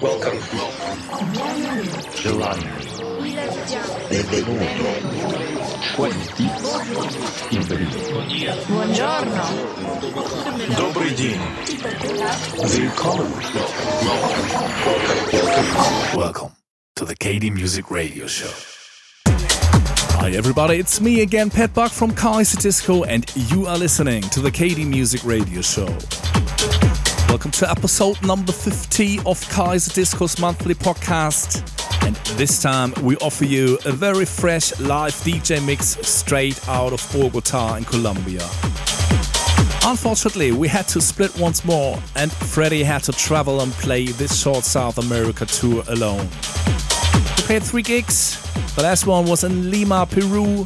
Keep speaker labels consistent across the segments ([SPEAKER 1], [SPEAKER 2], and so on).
[SPEAKER 1] Welcome.
[SPEAKER 2] Giovanni. Benvenuto.
[SPEAKER 3] Buongiorno.
[SPEAKER 4] Добрый день.
[SPEAKER 2] Welcome.
[SPEAKER 5] Welcome to the KD Music Radio Show. Hi everybody, it's me again, Pat Buck from Kaiserdisco, and you are listening to the KD Music Radio Show. Welcome to episode number 50 of Kaiserdisco's monthly podcast. And this time we offer you a very fresh live DJ mix straight out of Bogota in Colombia. Unfortunately, we had to split once more, and Freddy had to travel and play this short South America tour alone. We played three gigs. The last one was in Lima, Peru,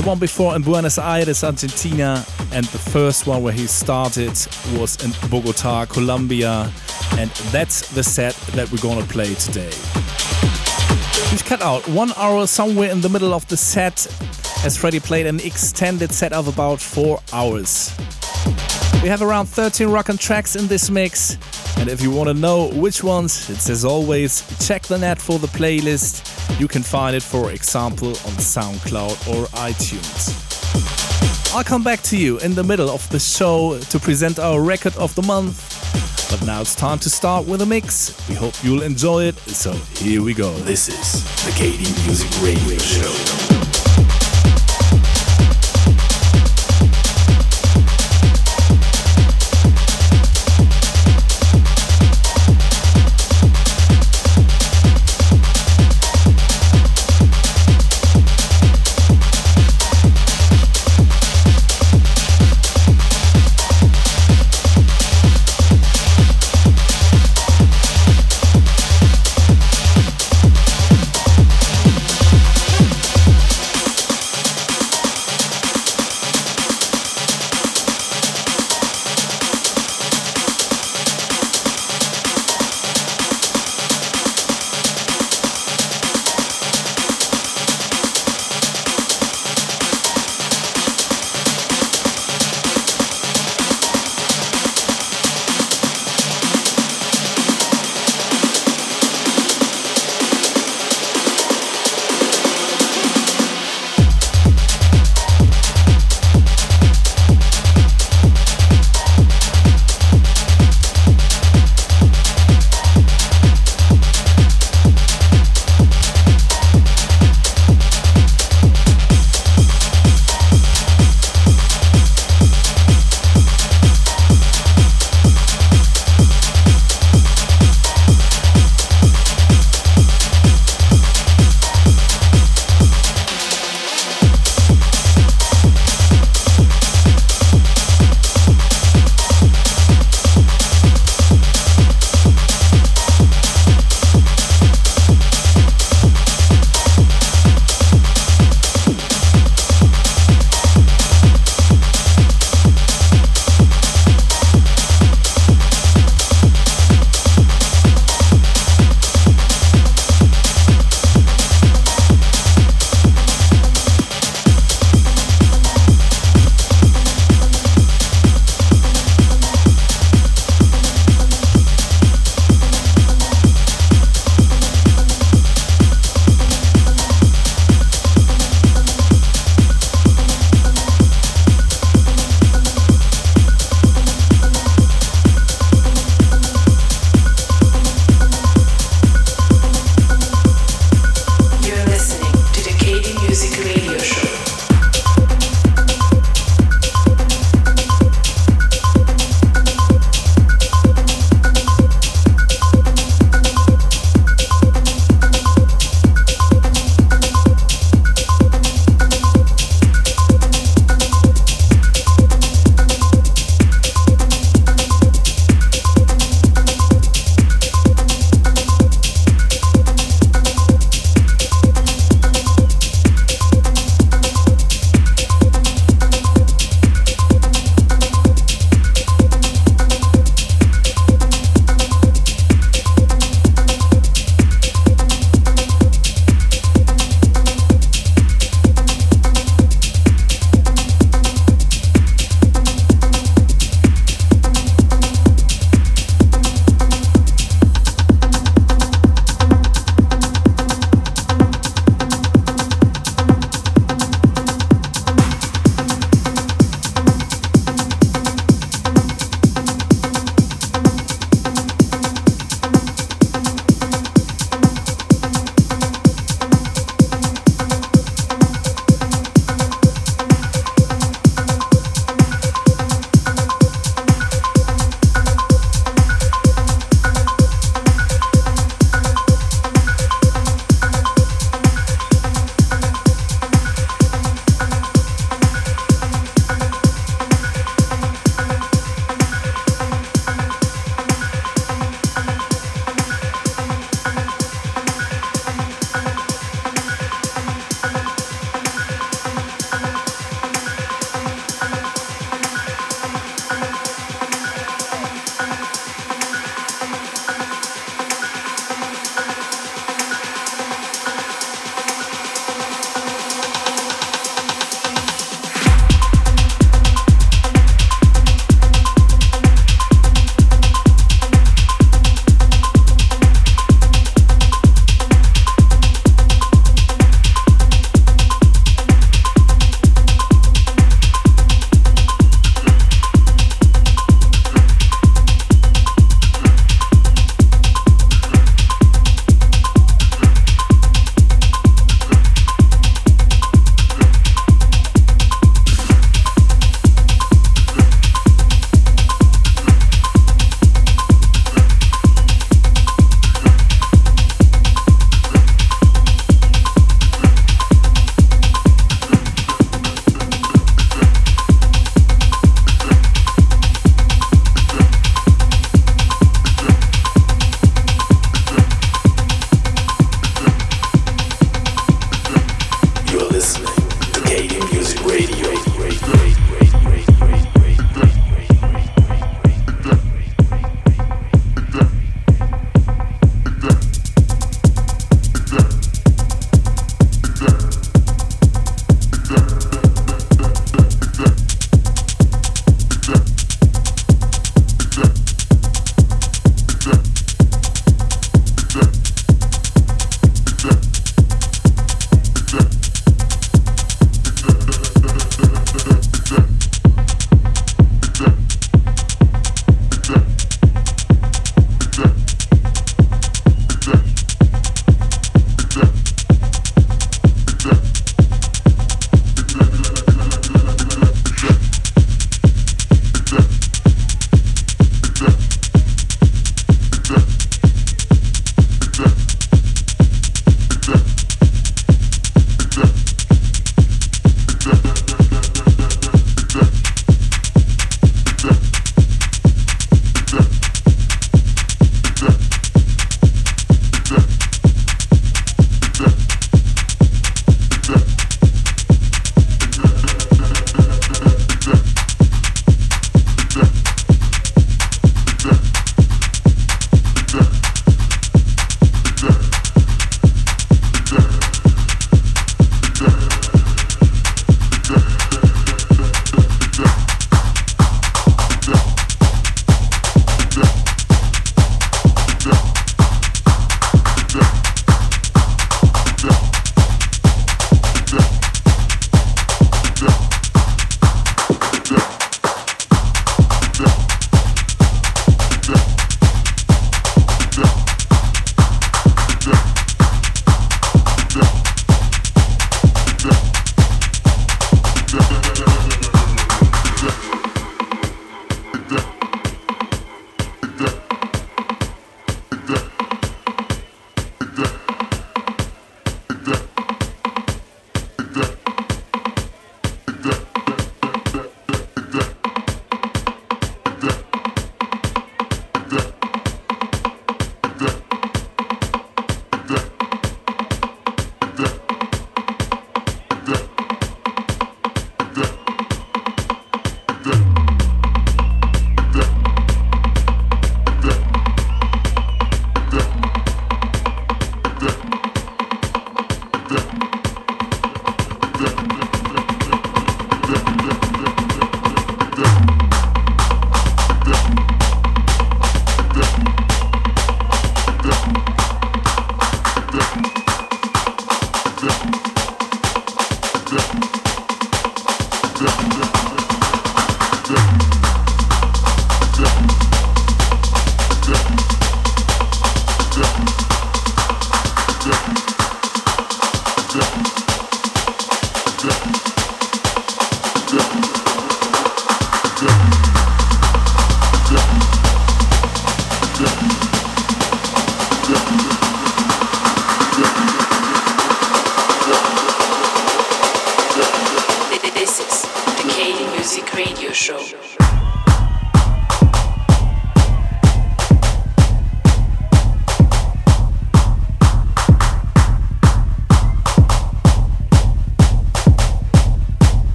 [SPEAKER 5] the one before in Buenos Aires, Argentina, and the first one where he started was in Bogota, Colombia. And that's the set that we're gonna play today. We've cut out one hour somewhere in the middle of the set as Freddy played an extended set of about four hours. We have around 13 rockin' tracks in this mix, and if you want to know which ones, it's as always, check the net for the playlist. You can find it, for example, on SoundCloud or iTunes. I'll come back to you in the middle of the show to present our record of the month. But now it's time to start with a mix. We hope you'll enjoy it. So here we go. This is the KD Music Radio Show.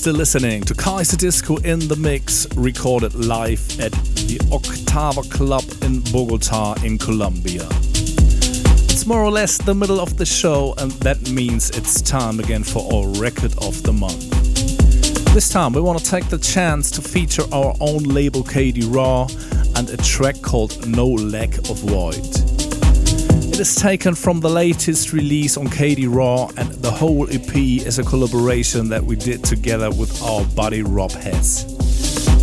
[SPEAKER 5] Still listening to Kaiserdisco in the Mix, recorded live at the Octava Club in Bogota, in Colombia. It's more or less the middle of the show, and that means it's time again for our record of the month. This time, we want to take the chance to feature our own label KD Raw and a track called No Lack of Void. It is taken from the latest release on KD Raw, and the whole EP is a collaboration that we did together with our buddy Rob Hes.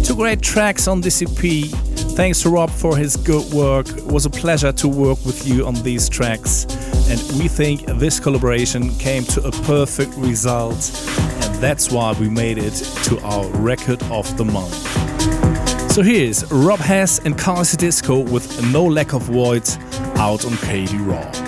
[SPEAKER 5] Two great tracks on this EP. Thanks to Rob for his good work. It was a pleasure to work with you on these tracks, and we think this collaboration came to a perfect result, and that's why we made it to our record of the month. So here's Rob Hes and Kaiserdisco with No Lack of Voids out on KD Raw.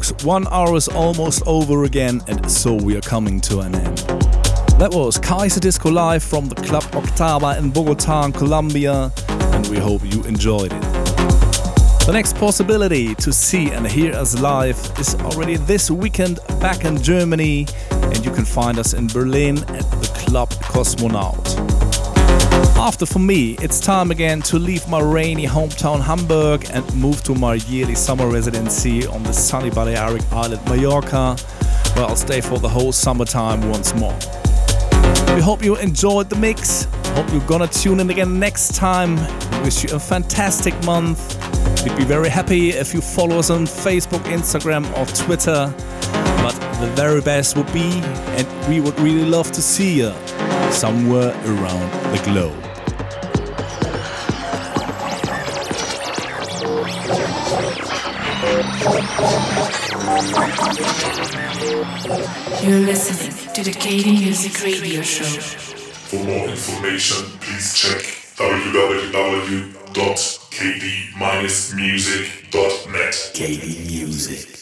[SPEAKER 5] Folks, one hour is almost over again, and so we are coming to an end. That was Kaiserdisco Live from the Club Octava in Bogota, Colombia, and we hope you enjoyed it. The next possibility to see and hear us live is already this weekend back in Germany, and you can find us in Berlin at the Club Kosmonaut. After for me, it's time again to leave my rainy hometown Hamburg and move to my yearly summer residency on the sunny Balearic island Mallorca, where I'll stay for the whole summertime once more. We hope you enjoyed the mix. Hope you're gonna tune in again next time. Wish you a fantastic month. We'd be very happy if you follow us on Facebook, Instagram, or Twitter. But the very best would be, and we would really love to see you somewhere around the globe.
[SPEAKER 1] You're listening to the KD Music Radio Show.
[SPEAKER 3] For more information, please check www.kd-music.net.
[SPEAKER 2] KD Music.